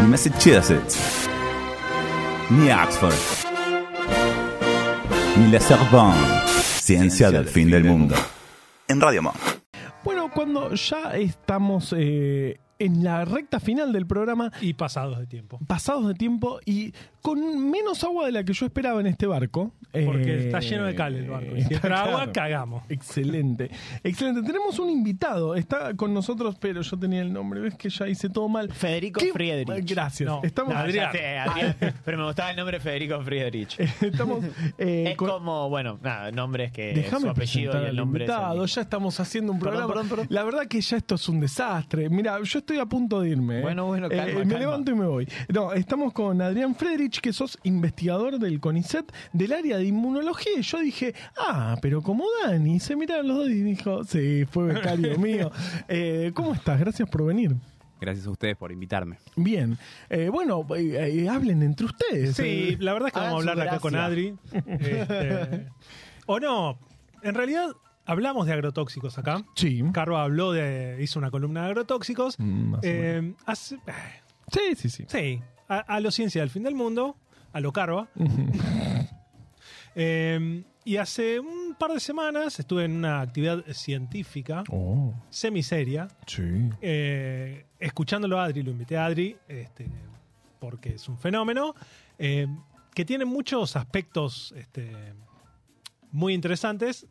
ni Massachusetts, ni Oxford, ni la Sorbonne. Ciencia del fin del mundo. En Radio Monk. Bueno, cuando ya estamos eh, en la recta final del programa, Y pasados de tiempo. pasados de tiempo y con menos agua de la que yo esperaba en este barco. Porque eh, está lleno de cal el barco. Y Si agua, cagamos. Excelente, excelente. Tenemos un invitado, está con nosotros, pero yo tenía el nombre, ves que ya hice todo mal. Federico ¿Qué- Friedrich. Gracias. No, estamos, No, Adrián. ya sé, Adrián, pero me gustaba el nombre Federico Friedrich. estamos eh, es con- como, bueno, nada, nombres que Déjame su apellido presentar y el nombre es el invitado. Ya estamos haciendo un Perdón, programa. perdón, perdón. La verdad que ya esto es un desastre. Mira, yo estoy a punto de irme. ¿eh? Bueno, bueno, Eh, calma, me calma. levanto y me voy. No, estamos con Adrián Friedrich, que sos investigador del CONICET del área de inmunología. Y yo dije, ah, pero como Dani. Se miraron los dos y dijo, sí, fue becario mío. Eh, ¿Cómo estás? Gracias por venir. Gracias a ustedes por invitarme. Bien. Eh, bueno, eh, eh, hablen entre ustedes. Sí, la verdad es que Hagan vamos a hablar acá con. Adri. Este, o no, en realidad hablamos de agrotóxicos acá. sí. Carva habló de. hizo una columna de agrotóxicos. Mm. Eh, hace- sí, sí, sí. sí, a, a lo ciencia del fin del mundo, a lo Carva. Eh, y hace un par de semanas estuve en una actividad científica Oh, semiseria, sí. eh, escuchándolo a Adri, lo invité a Adri, este, porque es un fenómeno, que tiene muchos aspectos este, muy interesantes.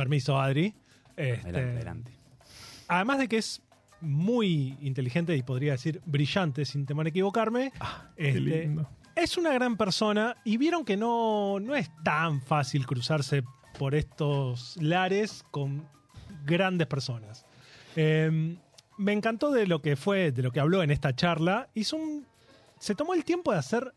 Permiso, Adri. Este, Adelante, adelante. Además de que es muy inteligente y podría decir brillante, sin temor a equivocarme. Qué este, lindo. es una gran persona y vieron que no, no es tan fácil cruzarse por estos lares con grandes personas. Eh, me encantó de lo que fue, de lo que habló en esta charla. Hizo un, se tomó el tiempo de hacer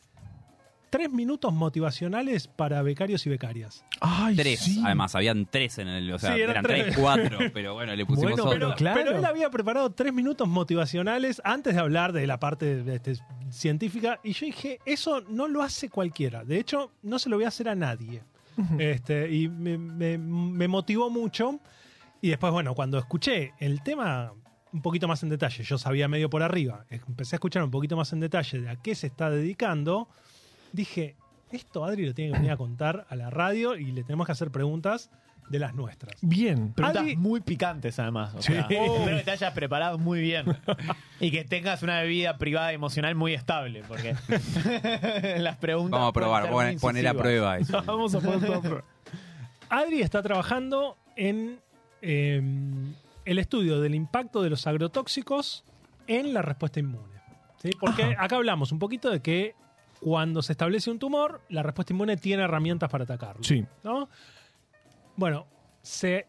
tres minutos motivacionales para becarios y becarias. Ay, Tres, sí. además, habían tres en el. O sea, Sí, eran eran tres. tres, cuatro, pero bueno, le pusimos Bueno, otro. pero claro. Pero él había preparado tres minutos motivacionales antes de hablar de la parte este, científica y yo dije, eso no lo hace cualquiera. De hecho, no se lo voy a hacer a nadie. este, y me, me- me motivó mucho. Y después, bueno, cuando escuché el tema un poquito más en detalle, yo sabía medio por arriba, empecé a escuchar un poquito más en detalle de a qué se está dedicando, dije, esto Adri lo tiene que venir a contar a la radio y le tenemos que hacer preguntas de las nuestras. Bien. Preguntas Adri- muy picantes, además. O Sí. sea, espero que te hayas preparado muy bien. y que tengas una vida privada y emocional muy estable. Porque las preguntas. Vamos a probar, pueden poner, ser muy poner a incisivas. prueba eso. Vamos a poner todo a prueba. Adri está trabajando en eh, el estudio del impacto de los agrotóxicos en la respuesta inmune. ¿sí? Porque Ajá. acá hablamos un poquito de que cuando se establece un tumor, la respuesta inmune tiene herramientas para atacarlo. Sí. ¿no? Bueno, se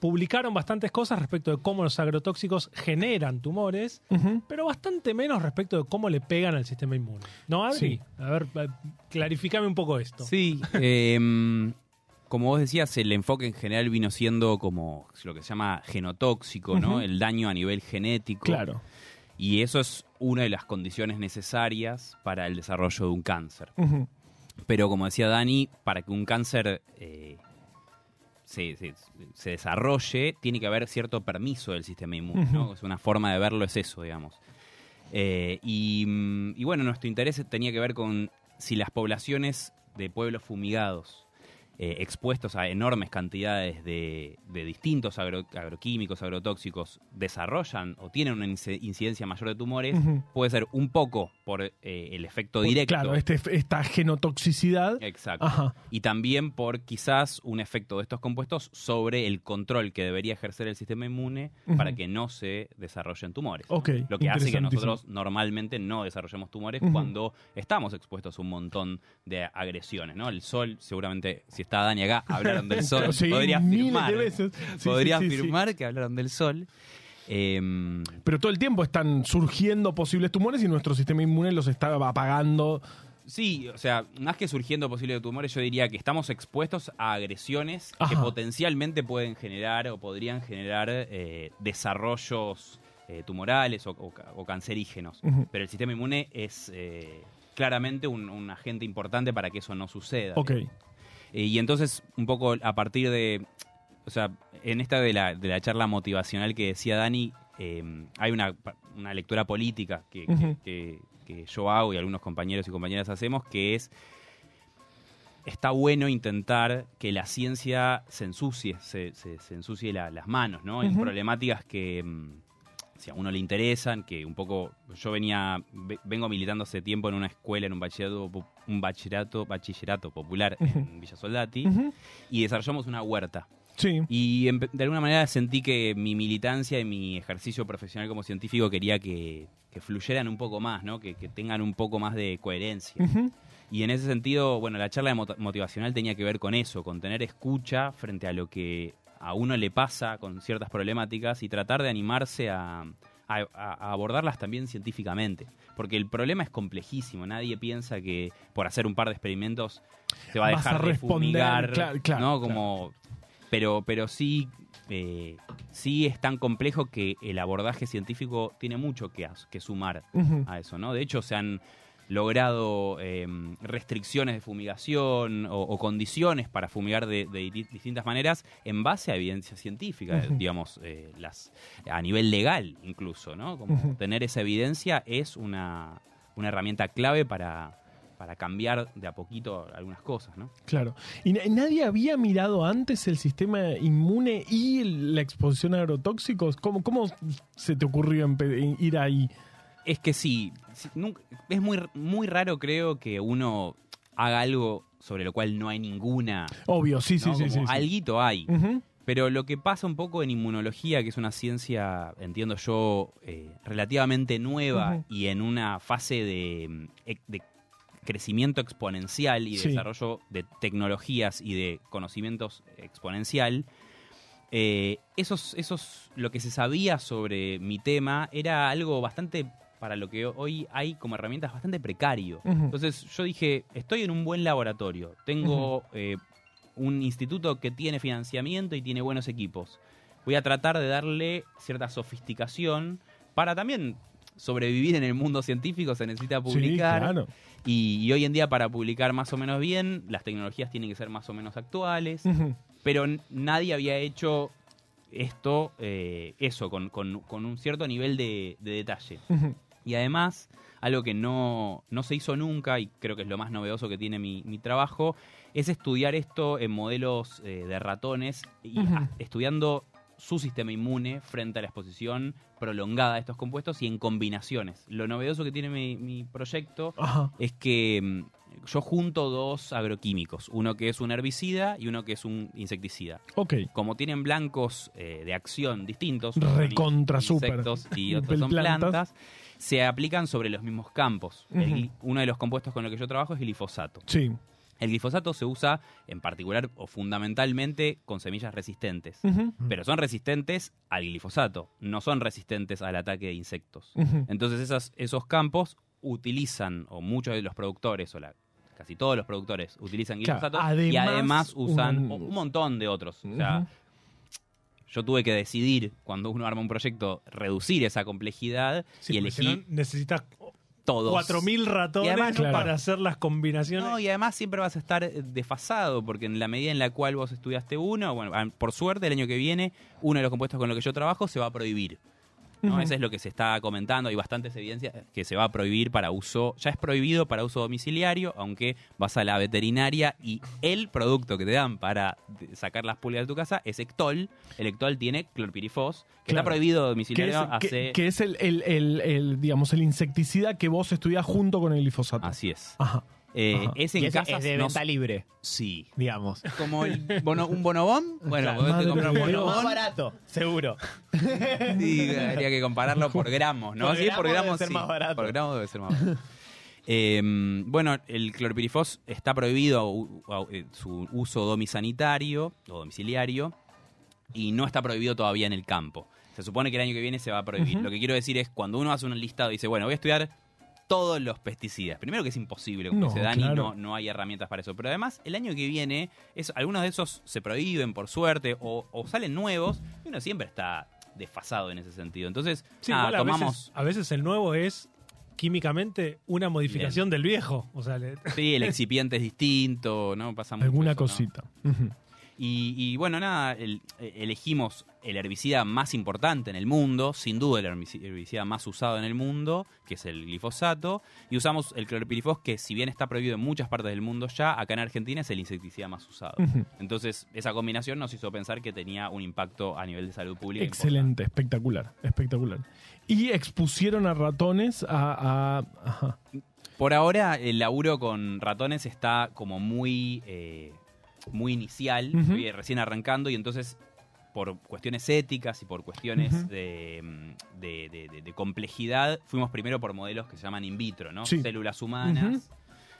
publicaron bastantes cosas respecto de cómo los agrotóxicos generan tumores, pero bastante menos respecto de cómo le pegan al sistema inmune. ¿No, Adri? Sí. A ver, eh, clarifícame un poco esto. Sí, em, como vos decías, el enfoque en general vino siendo como lo que se llama genotóxico, ¿no? El daño a nivel genético. Claro. Y eso es una de las condiciones necesarias para el desarrollo de un cáncer. Pero como decía Dani, para que un cáncer eh, se, se- se desarrolle, tiene que haber cierto permiso del sistema inmune. ¿no? Es una forma de verlo, es eso, digamos. Eh, y, mm, y bueno, nuestro interés tenía que ver con si las poblaciones de pueblos fumigados, eh, expuestos a enormes cantidades de, de distintos agro- agroquímicos, agrotóxicos, desarrollan o tienen una inci- incidencia mayor de tumores, puede ser un poco por eh, el efecto directo. Claro, este, esta genotoxicidad. Exacto. Ajá. Y también por quizás un efecto de estos compuestos sobre el control que debería ejercer el sistema inmune para que no se desarrollen tumores. Lo que hace que nosotros normalmente no desarrollemos tumores cuando estamos expuestos a un montón de agresiones, ¿no? El sol, seguramente, si está Dani acá, hablaron del sol. Sí, podría afirmar. Sí, podría sí, sí, sí. afirmar que hablaron del sol. Em, Pero todo el tiempo están surgiendo posibles tumores y nuestro sistema inmune los está apagando. Sí, o sea, más que surgiendo posibles tumores, yo diría que estamos expuestos a agresiones que potencialmente pueden generar o podrían generar eh, desarrollos eh, tumorales o, o ca- o cancerígenos. Pero el sistema inmune es eh, claramente un, un agente importante para que eso no suceda. Ok. Eh, y entonces, un poco a partir de, o sea, en esta de la, de la charla motivacional que decía Dani, eh, hay una, una lectura política que, que- Ujú. que- que yo hago y algunos compañeros y compañeras hacemos, que es está bueno intentar que la ciencia se ensucie, se, se- se ensucie la- las manos, ¿no? Ujú. problemáticas que mm, si a uno le interesan, que un poco yo venía ve- vengo militando hace tiempo en una escuela, en un bachillerato, un bachillerato, bachillerato popular en Villa Soldati y desarrollamos una huerta. Sí. Y de alguna manera sentí que mi militancia y mi ejercicio profesional como científico quería que, que fluyeran un poco más, ¿no? Que, que tengan un poco más de coherencia. Y en ese sentido, bueno, la charla motivacional tenía que ver con eso, con tener escucha frente a lo que a uno le pasa con ciertas problemáticas y tratar de animarse a, a- a abordarlas también científicamente. Porque el problema es complejísimo. Nadie piensa que por hacer un par de experimentos se va a Vas a dejar de responder, fumigar, claro, claro, ¿no? Como, pero, pero sí, eh, sí es tan complejo que el abordaje científico tiene mucho que, sumar a eso, ¿no? De hecho, se han logrado eh, restricciones de fumigación o, o condiciones para fumigar de, de di- distintas maneras en base a evidencia científica, digamos, eh, las, a nivel legal incluso, ¿no? Como Ujú. tener esa evidencia es una, una herramienta clave para, para cambiar de a poquito algunas cosas, ¿no? Claro. ¿Y na- nadie había mirado antes el sistema inmune y la exposición a agrotóxicos? ¿Cómo, cómo se te ocurrió ir ahí? Es que sí, es muy, muy raro creo que uno haga algo sobre lo cual no hay ninguna... Obvio, sí, sí, ¿no? sí. Como sí, sí. alguito hay. Pero lo que pasa un poco en inmunología, que es una ciencia, entiendo yo, eh, relativamente nueva y en una fase de, de crecimiento exponencial y de Sí. desarrollo de tecnologías y de conocimientos exponencial, eh, esos, esos, lo que se sabía sobre mi tema era algo bastante, para lo que hoy hay como herramientas, bastante precario. Entonces yo dije, estoy en un buen laboratorio, tengo eh, un instituto que tiene financiamiento y tiene buenos equipos. Voy a tratar de darle cierta sofisticación para también sobrevivir en el mundo científico, se necesita publicar. Sí, claro. y, y hoy en día para publicar más o menos bien, las tecnologías tienen que ser más o menos actuales pero nadie había hecho esto, eh, eso, con, con- con un cierto nivel de, de detalle. Y además, algo que no, no se hizo nunca, y creo que es lo más novedoso que tiene mi, mi trabajo, es estudiar esto en modelos eh, de ratones y estudiando su sistema inmune frente a la exposición prolongada de estos compuestos y en combinaciones. Lo novedoso que tiene mi, mi proyecto es que mm, yo junto dos agroquímicos, uno que es un herbicida y uno que es un insecticida. Ok. Como tienen blancos eh, de acción distintos, Recontra insectos y otros son Plantas. plantas, se aplican sobre los mismos campos. Uno de los compuestos con los que yo trabajo es glifosato. Sí. El glifosato se usa en particular o fundamentalmente con semillas resistentes. Pero son resistentes al glifosato, no son resistentes al ataque de insectos. Entonces esas- esos campos utilizan, o muchos de los productores, o la, casi todos los productores, utilizan Claro, glifosato y además, usan un- un montón de otros. O sea. Yo tuve que decidir, cuando uno arma un proyecto, reducir esa complejidad Sí, y si no, necesitas todos. 4.000 ratones Y además, claro. para hacer las combinaciones. No, y además siempre vas a estar eh, desfasado, porque en la medida en la cual vos estudiaste uno, bueno, ah, por suerte el año que viene, uno de los compuestos con los que yo trabajo se va a prohibir. ¿No? Eso es lo que se está comentando, hay bastantes evidencias que se va a prohibir para uso, ya es prohibido para uso domiciliario, aunque vas a la veterinaria y el producto que te dan para sacar las pulgas de tu casa es Ectol. El Ectol tiene clorpirifos, que Claro. está prohibido domiciliario que- hace... que es el, el- el- el, digamos, el insecticida que vos estudiás junto con el glifosato. Así es. Ajá. Eh, es en Y es de no- venta libre, Sí. digamos. Como el bono- un bonobón. Bueno, Claro. podés Madre comprar un Pero más bonobón. barato, seguro. Sí, habría que compararlo por gramos, ¿no? Por Sí, por gramo debe gramos ser sí. más barato. Por gramo debe ser más barato. Eh, bueno, el clorpirifos está prohibido u- u- eh, su uso domisanitario o domiciliario y no está prohibido todavía en el campo. Se supone que el año que viene se va a prohibir. Lo que quiero decir es cuando uno hace un listado y dice, bueno, voy a estudiar todos los pesticidas. Primero que es imposible, como No, dice Dani, claro. no, no hay herramientas para eso. Pero además, el año que viene, es, algunos de esos se prohíben por suerte o, o salen nuevos y uno siempre está desfasado en ese sentido. Entonces, Sí, nada, igual a, veces, a veces el nuevo es químicamente una modificación del viejo. O sea, le- Sí, el excipiente es distinto, ¿no? Pasa mucho Alguna eso, ¿no? cosita. Y, y bueno, nada, el- eh, elegimos el herbicida más importante en el mundo, sin duda el herbici- herbicida más usado en el mundo, que es el glifosato, y usamos el clorpirifos, que si bien está prohibido en muchas partes del mundo ya, acá en Argentina es el insecticida más usado. Entonces, esa combinación nos hizo pensar que tenía un impacto a nivel de salud pública. Excelente, espectacular, espectacular. Y expusieron a ratones a... a- ajá. Por ahora, el laburo con ratones está como muy, eh, muy inicial, estoy recién arrancando y entonces por cuestiones éticas y por cuestiones mm, de- de- de- de complejidad, fuimos primero por modelos que se llaman in vitro, ¿no? Sí. Células humanas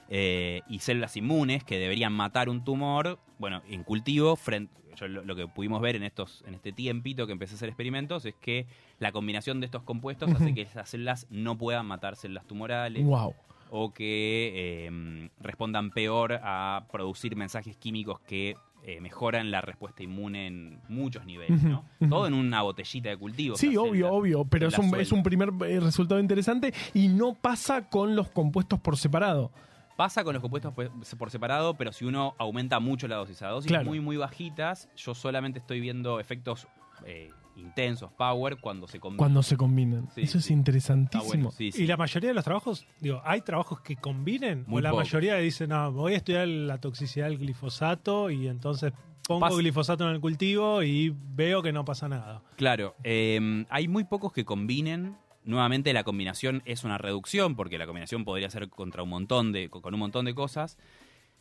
eh, y células inmunes que deberían matar un tumor, bueno, en cultivo, frente, yo lo, lo que pudimos ver en estos en este tiempito que empecé a hacer experimentos es que la combinación de estos compuestos hace que esas células no puedan matar células tumorales Wow. O que eh, respondan peor a producir mensajes químicos que eh, mejoran la respuesta inmune en muchos niveles, ¿no? Todo en una botellita de cultivo. Sí, obvio, obvio, pero es un, es un primer eh, resultado interesante y no pasa con los compuestos por separado. Pasa con los compuestos pues, por separado, pero si uno aumenta mucho la dosis, a dosis Claro. muy, muy bajitas, yo solamente estoy viendo efectos eh, intensos, power, cuando se combinan. Cuando se combinan. Sí, Eso es sí. Interesantísimo. bueno, sí, sí. Y la mayoría de los trabajos, digo, ¿hay trabajos que combinen? Muy o la poco. mayoría dicen, no, voy a estudiar la toxicidad del glifosato y entonces pongo glifosato en el cultivo y veo que no pasa nada. Claro, eh, hay muy pocos que combinen. Nuevamente la combinación es una reducción, porque la combinación podría ser contra un montón de, con un montón de cosas.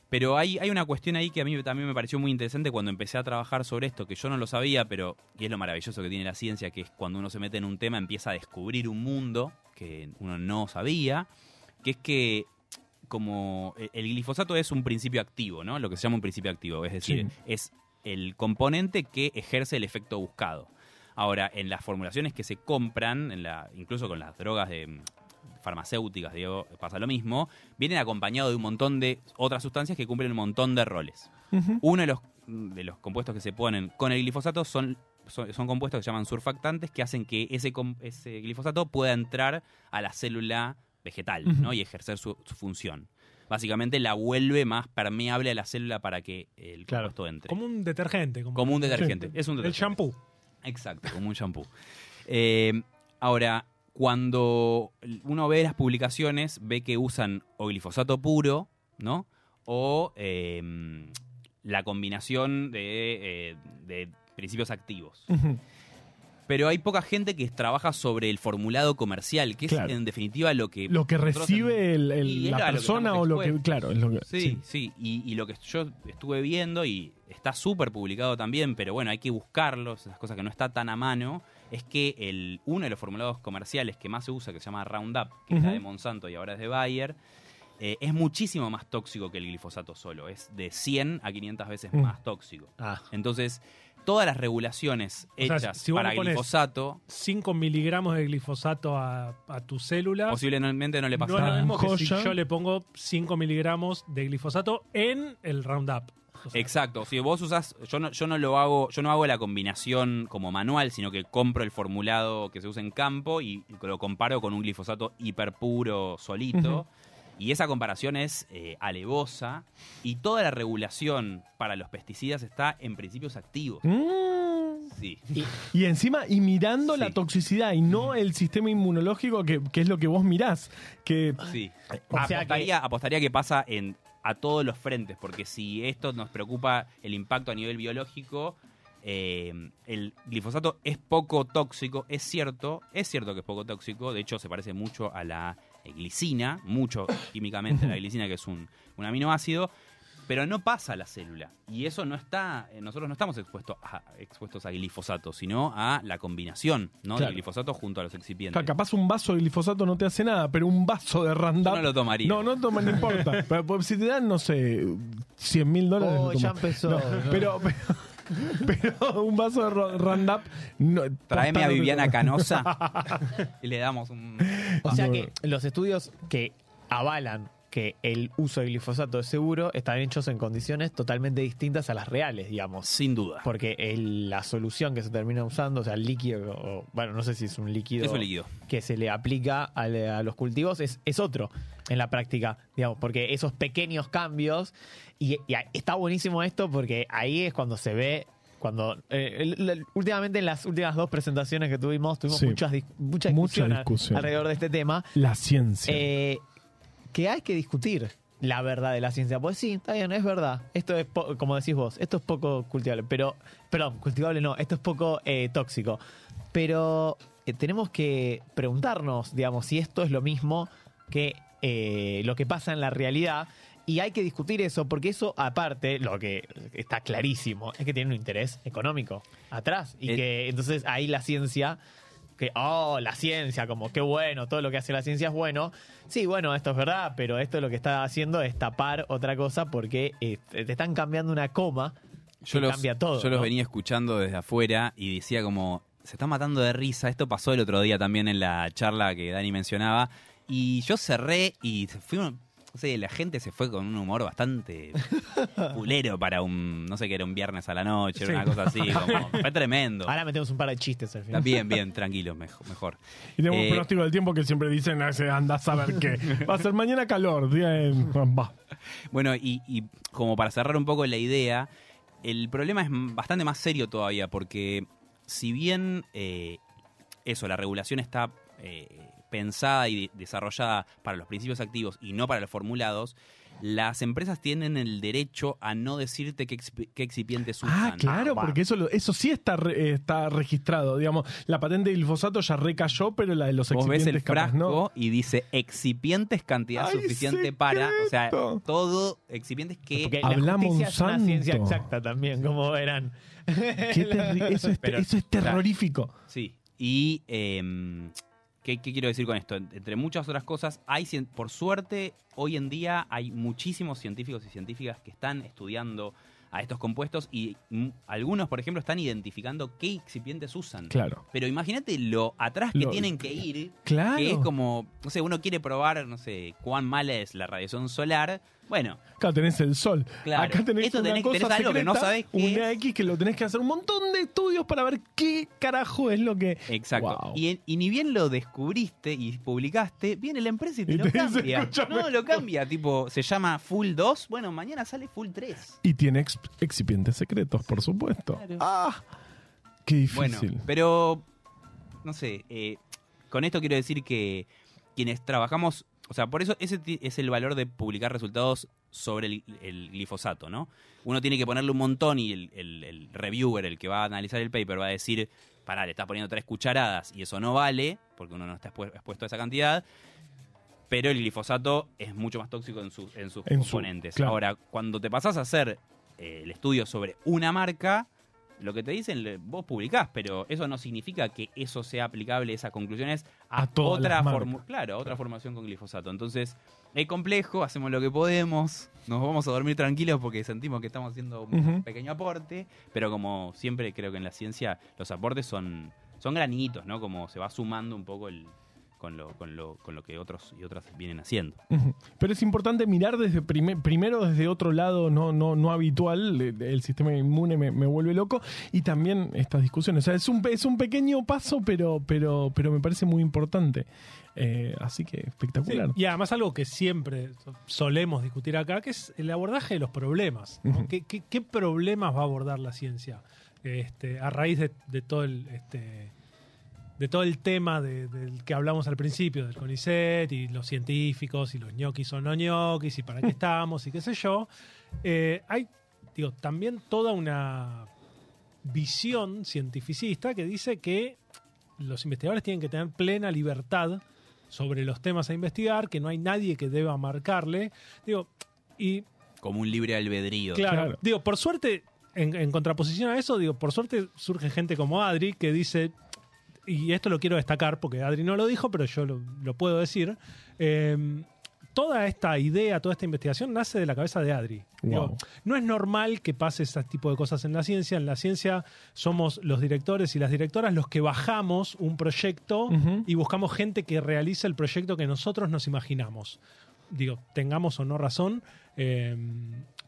Pero hay, hay una cuestión ahí que a mí también me pareció muy interesante cuando empecé a trabajar sobre esto, que yo no lo sabía, pero y es lo maravilloso que tiene la ciencia, que es cuando uno se mete en un tema empieza a descubrir un mundo que uno no sabía, que es que como el- glifosato es un principio activo, ¿no? Lo que se llama un principio activo, es decir, Sí. es el componente que ejerce el efecto buscado. Ahora, en las formulaciones que se compran, en la, incluso con las drogas de farmacéuticas, digo, pasa lo mismo, vienen acompañados de un montón de otras sustancias que cumplen un montón de roles. Uno de los, de los compuestos que se ponen con el glifosato son, son, son compuestos que se llaman surfactantes que hacen que ese, ese glifosato pueda entrar a la célula vegetal. ¿no? y ejercer su, su función. Básicamente la vuelve más permeable a la célula para que el Claro. compuesto entre. Como un detergente. Como, Como un detergente. Es un El detergente. shampoo. Exacto, como un shampoo. Eh, ahora, cuando uno ve las publicaciones, ve que usan o glifosato puro, ¿no? O eh, la combinación de, eh, de principios activos. Pero hay poca gente que trabaja sobre el formulado comercial, que Claro. es en definitiva lo que... Lo que recibe el- el- la lo persona o lo que. Claro, es lo que. Sí, sí, Y, y lo que yo estuve viendo, y está súper publicado también, pero bueno, hay que buscarlo, esas cosas que no está tan a mano, es que el, uno de los formulados comerciales que más se usa, que se llama Roundup, que es la Ujú. de Monsanto y ahora es de Bayer, eh, es muchísimo más tóxico que el glifosato solo. Es de 100 a 500 veces Mm. más tóxico. Entonces, todas las regulaciones O sea, hechas si para glifosato, 5 miligramos de glifosato a, a tu célula. posiblemente no le pasa no es lo nada. mismo que si yo le pongo 5 miligramos de glifosato en el Roundup. O sea, Exacto, si vos usás, yo no, yo no lo hago, yo no hago la combinación como manual, sino que compro el formulado que se usa en campo y lo comparo con un glifosato hiperpuro solito. Y esa comparación es eh, alevosa y toda la regulación para los pesticidas está en principios activos. Mm. Sí. Y encima, y mirando Sí. la toxicidad y no el sistema inmunológico, que, que es lo que vos mirás. Que Sí. O sea apostaría, apostaría que pasa en a todos los frentes, porque si esto nos preocupa el impacto a nivel biológico, eh, el glifosato es poco tóxico, es cierto, es cierto que es poco tóxico, de hecho se parece mucho a la glicina, mucho químicamente a la glicina, que es un, un aminoácido, pero no pasa a la célula. Y eso no está, eh, nosotros no estamos expuestos a, expuestos a glifosato, sino a la combinación ¿no? Claro. del glifosato junto a los excipientes. ca- capaz un vaso de glifosato no te hace nada, pero un vaso de Yo Roundup. no lo tomaría. No, no toma, no importa. Pero, pues, si te dan, no sé, 100 mil dólares. Oh, ya empezó. No, No. Pero, pero, pero un vaso de Ro- Roundup. No, Traeme a Viviana no- Canosa y le damos un... O sea que los estudios que avalan que el uso de glifosato es seguro están hechos en condiciones totalmente distintas a las reales, digamos. Sin duda. Porque el- la solución que se termina usando, o sea, el líquido, o- bueno, no sé si es un líquido, Es un líquido. que se le aplica a, los cultivos, es, es otro en la práctica, digamos, porque esos pequeños cambios, y, está buenísimo esto porque ahí es cuando se ve, cuando eh, el- el- últimamente en las últimas dos presentaciones que tuvimos, tuvimos Sí. muchas, mucha discusión. alrededor de este tema. La ciencia. Eh, que hay que discutir la verdad de la ciencia. Pues sí, está bien, es verdad. Esto es, como decís vos, esto es poco cultivable. Pero, perdón, cultivable no, esto es poco eh, tóxico. Pero eh, tenemos que preguntarnos, digamos, si esto es lo mismo que eh, lo que pasa en la realidad. Y hay que discutir eso, porque eso, aparte, lo que está clarísimo, es que tiene un interés económico atrás. Y que entonces ahí la ciencia que, oh, la ciencia, como qué bueno, todo lo que hace la ciencia es bueno. Sí, bueno, esto es verdad, pero esto lo que está haciendo es tapar otra cosa porque eh, te están cambiando una coma Yo que los, cambia todo. yo los venía escuchando desde afuera y decía como, se está matando de risa. Esto pasó el otro día también en la charla que Dani mencionaba. Y yo cerré y fue, un- no sé, la gente se fue con un humor bastante pulero para un, no sé qué era, un viernes a la noche, era una cosa así, como, fue tremendo. Ahora metemos un par de chistes al final. Bien, bien, tranquilo, mejor. mejor. y tenemos eh, un pronóstico del tiempo que siempre dicen, "Ah, anda a saber qué. Va a ser mañana calor. Día en... Va. Bueno, y, y como para cerrar un poco la idea, el problema es bastante más serio todavía, porque si bien eh, eso, la regulación está eh, pensada y de- desarrollada para los principios activos y no para los formulados, las empresas tienen el derecho a no decirte qué, qué excipientes usan. Ah, claro, porque eso, eso sí está, re- está registrado. Digamos, la patente de glifosato ya recayó, pero la de los Vos ves el excipientes capaz frasco no. y dice excipientes cantidad ¡Ay, suficiente para, o sea, todo excipientes que Porque Habla la es una ciencia exacta también, como verán. Qué eso, es, Pero- eso es terrorífico. Sí, y em, ¿qué, qué quiero decir con esto? Entre muchas otras cosas, hay por suerte, hoy en día hay muchísimos científicos y científicas que están estudiando a estos compuestos y mm, algunos, por ejemplo, están identificando qué excipientes usan. Claro. Pero imagínate lo atrás que Lo- tienen que ir, Claro. que es como, no sé, uno quiere probar, no sé, cuán mala es la radiación solar. Bueno, Acá tenés el sol. Claro. Acá tenés Esto una tenés- cosa tenés algo que no secreta, sabés qué Una es. X que lo tenés que hacer un montón de estudios para ver qué carajo es lo que. Exacto. Wow. Y, y ni bien lo descubriste y publicaste, viene la empresa y te Y lo te dice, cambia. "Escúchame". No, lo cambia. Tipo, se llama Full 2. Bueno, mañana sale Full 3. Y tiene ex- excipientes secretos, por supuesto. Claro. ¡Ah! Qué Bueno, difícil. pero, no sé, eh, con esto quiero decir que quienes trabajamos, o sea, por eso ese es el valor de publicar resultados sobre el, el glifosato, ¿no? Uno tiene que ponerle un montón y el, el- el reviewer, el que va a analizar el paper, va a decir, pará, le estás poniendo tres cucharadas y eso no vale, porque uno no está expu- expuesto a esa cantidad. Pero el glifosato es mucho más tóxico en, sus- en sus En su- componentes. claro. Ahora, cuando te pasás a hacer eh, el estudio sobre una marca, lo que te dicen, vos publicás, pero eso no significa que eso sea aplicable, esas conclusiones, a, A todas otra claro, a otra formación con glifosato. Entonces, es complejo, hacemos lo que podemos, nos vamos a dormir tranquilos porque sentimos que estamos haciendo un pequeño aporte, pero como siempre creo que en la ciencia los aportes son, son granitos, ¿no? Como se va sumando un poco el, con, lo, con, lo, con lo que otros y otras vienen haciendo. Pero es importante mirar desde prime- primero desde otro lado no, no, no habitual, el, sistema inmune me, me vuelve loco, y también estas discusiones. O sea, es un, pe- es un pequeño paso, pero, pero, pero me parece muy importante. Eh, así que Sí, espectacular. y además algo que siempre solemos discutir acá, que es el abordaje de los problemas. ¿no? Ujú. ¿Qué, qué, qué problemas va a abordar la ciencia? Este, a raíz de, de todo el este, de todo el tema de- del que hablamos al principio, del CONICET y los científicos y los ñoquis o no ñoquis y para qué estamos y qué sé yo, eh, hay digo, también toda una visión cientificista que dice que los investigadores tienen que tener plena libertad sobre los temas a investigar, que no hay nadie que deba marcarle. Digo, y Como un libre albedrío. claro, Claro. digo, por suerte, en, en contraposición a eso, digo, por suerte surge gente como Adri que dice, y esto lo quiero destacar porque Adri no lo dijo, pero yo lo, lo puedo decir. eh, toda esta idea, toda esta investigación nace de la cabeza de Adri. Wow. no es normal que pase ese tipo de cosas en la ciencia. En la ciencia somos los directores y las directoras los que bajamos un proyecto y buscamos gente que realice el proyecto que nosotros nos imaginamos. digo, tengamos o no razón. eh,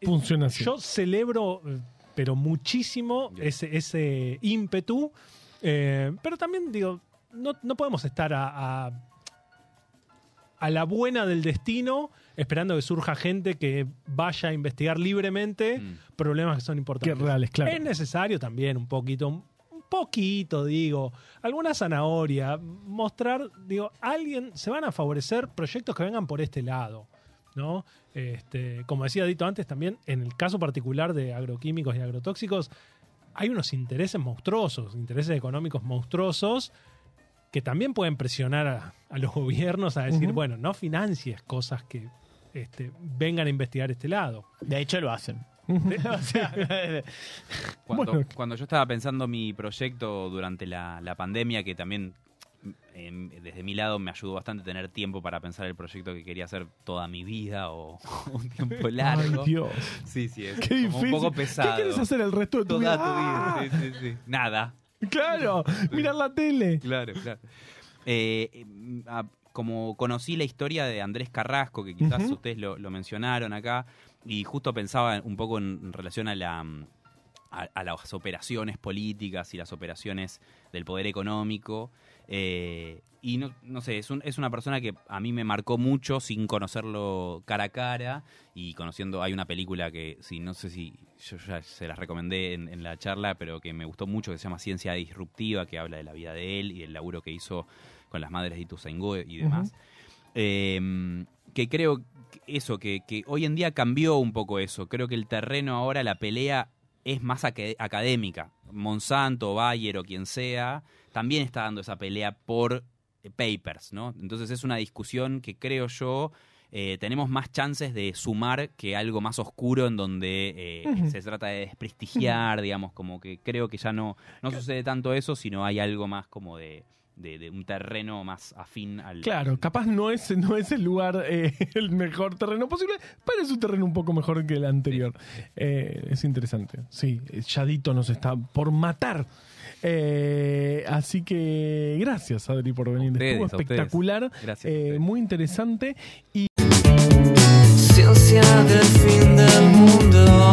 Funciona así. Yo celebro, eh, pero muchísimo, ese, ese ímpetu. Eh, pero también, digo, no, no podemos estar a, a, a la buena del destino esperando que surja gente que vaya a investigar libremente Mm. problemas que son Que importantes. reales, claro. Es necesario también un poquito, un poquito, digo, alguna zanahoria, mostrar, digo, alguien, se van a favorecer proyectos que vengan por este lado, ¿no? Este, como decía Dito antes, también en el caso particular de agroquímicos y agrotóxicos, hay unos intereses monstruosos, intereses económicos monstruosos que también pueden presionar a, a los gobiernos a decir, bueno, no financies cosas que este, vengan a investigar este lado. De hecho, lo hacen. Cuando, Bueno. cuando yo estaba pensando mi proyecto durante la, la pandemia, que también desde mi lado me ayudó bastante tener tiempo para pensar el proyecto que quería hacer toda mi vida o un tiempo largo. Ay, Dios. Sí, sí, es Qué como un poco pesado. ¿Qué quieres hacer el resto de tu Toda vida? tu vida. Sí, sí, sí. Nada. Claro, mirar la tele. Claro, claro. Eh, a- como conocí la historia de Andrés Carrasco, que quizás ustedes lo, lo mencionaron acá, y justo pensaba un poco en, en relación a la mm, a, a las operaciones políticas y las operaciones del poder económico. Eh, y no, no sé, es, un- es una persona que a mí me marcó mucho sin conocerlo cara a cara y conociendo, hay una película que, sí, no sé si yo ya se las recomendé en, en la charla, pero que me gustó mucho, que se llama Ciencia Disruptiva, que habla de la vida de él y del laburo que hizo con las madres de Ituzaingó y demás. Eh, que creo que eso, que, que hoy en día cambió un poco eso. Creo que el terreno ahora, la pelea es más aca- académica. Monsanto, Bayer o quien sea, también está dando esa pelea por eh, papers, ¿no? Entonces es una discusión que creo yo eh, tenemos más chances de sumar que algo más oscuro en donde eh, se trata de desprestigiar, digamos, como que creo que ya no, no sucede tanto eso, sino hay algo más como de, de, un terreno más afín al... Claro, capaz no es, no es el lugar, eh, el mejor terreno posible, pero es un terreno un poco mejor que el anterior. Eh, es interesante, sí, Yadito nos está por matar. Eh, así que gracias, Adri, por venir. Ustedes, Estuvo espectacular, gracias eh, muy interesante. Y... Ciencia del fin del mundo.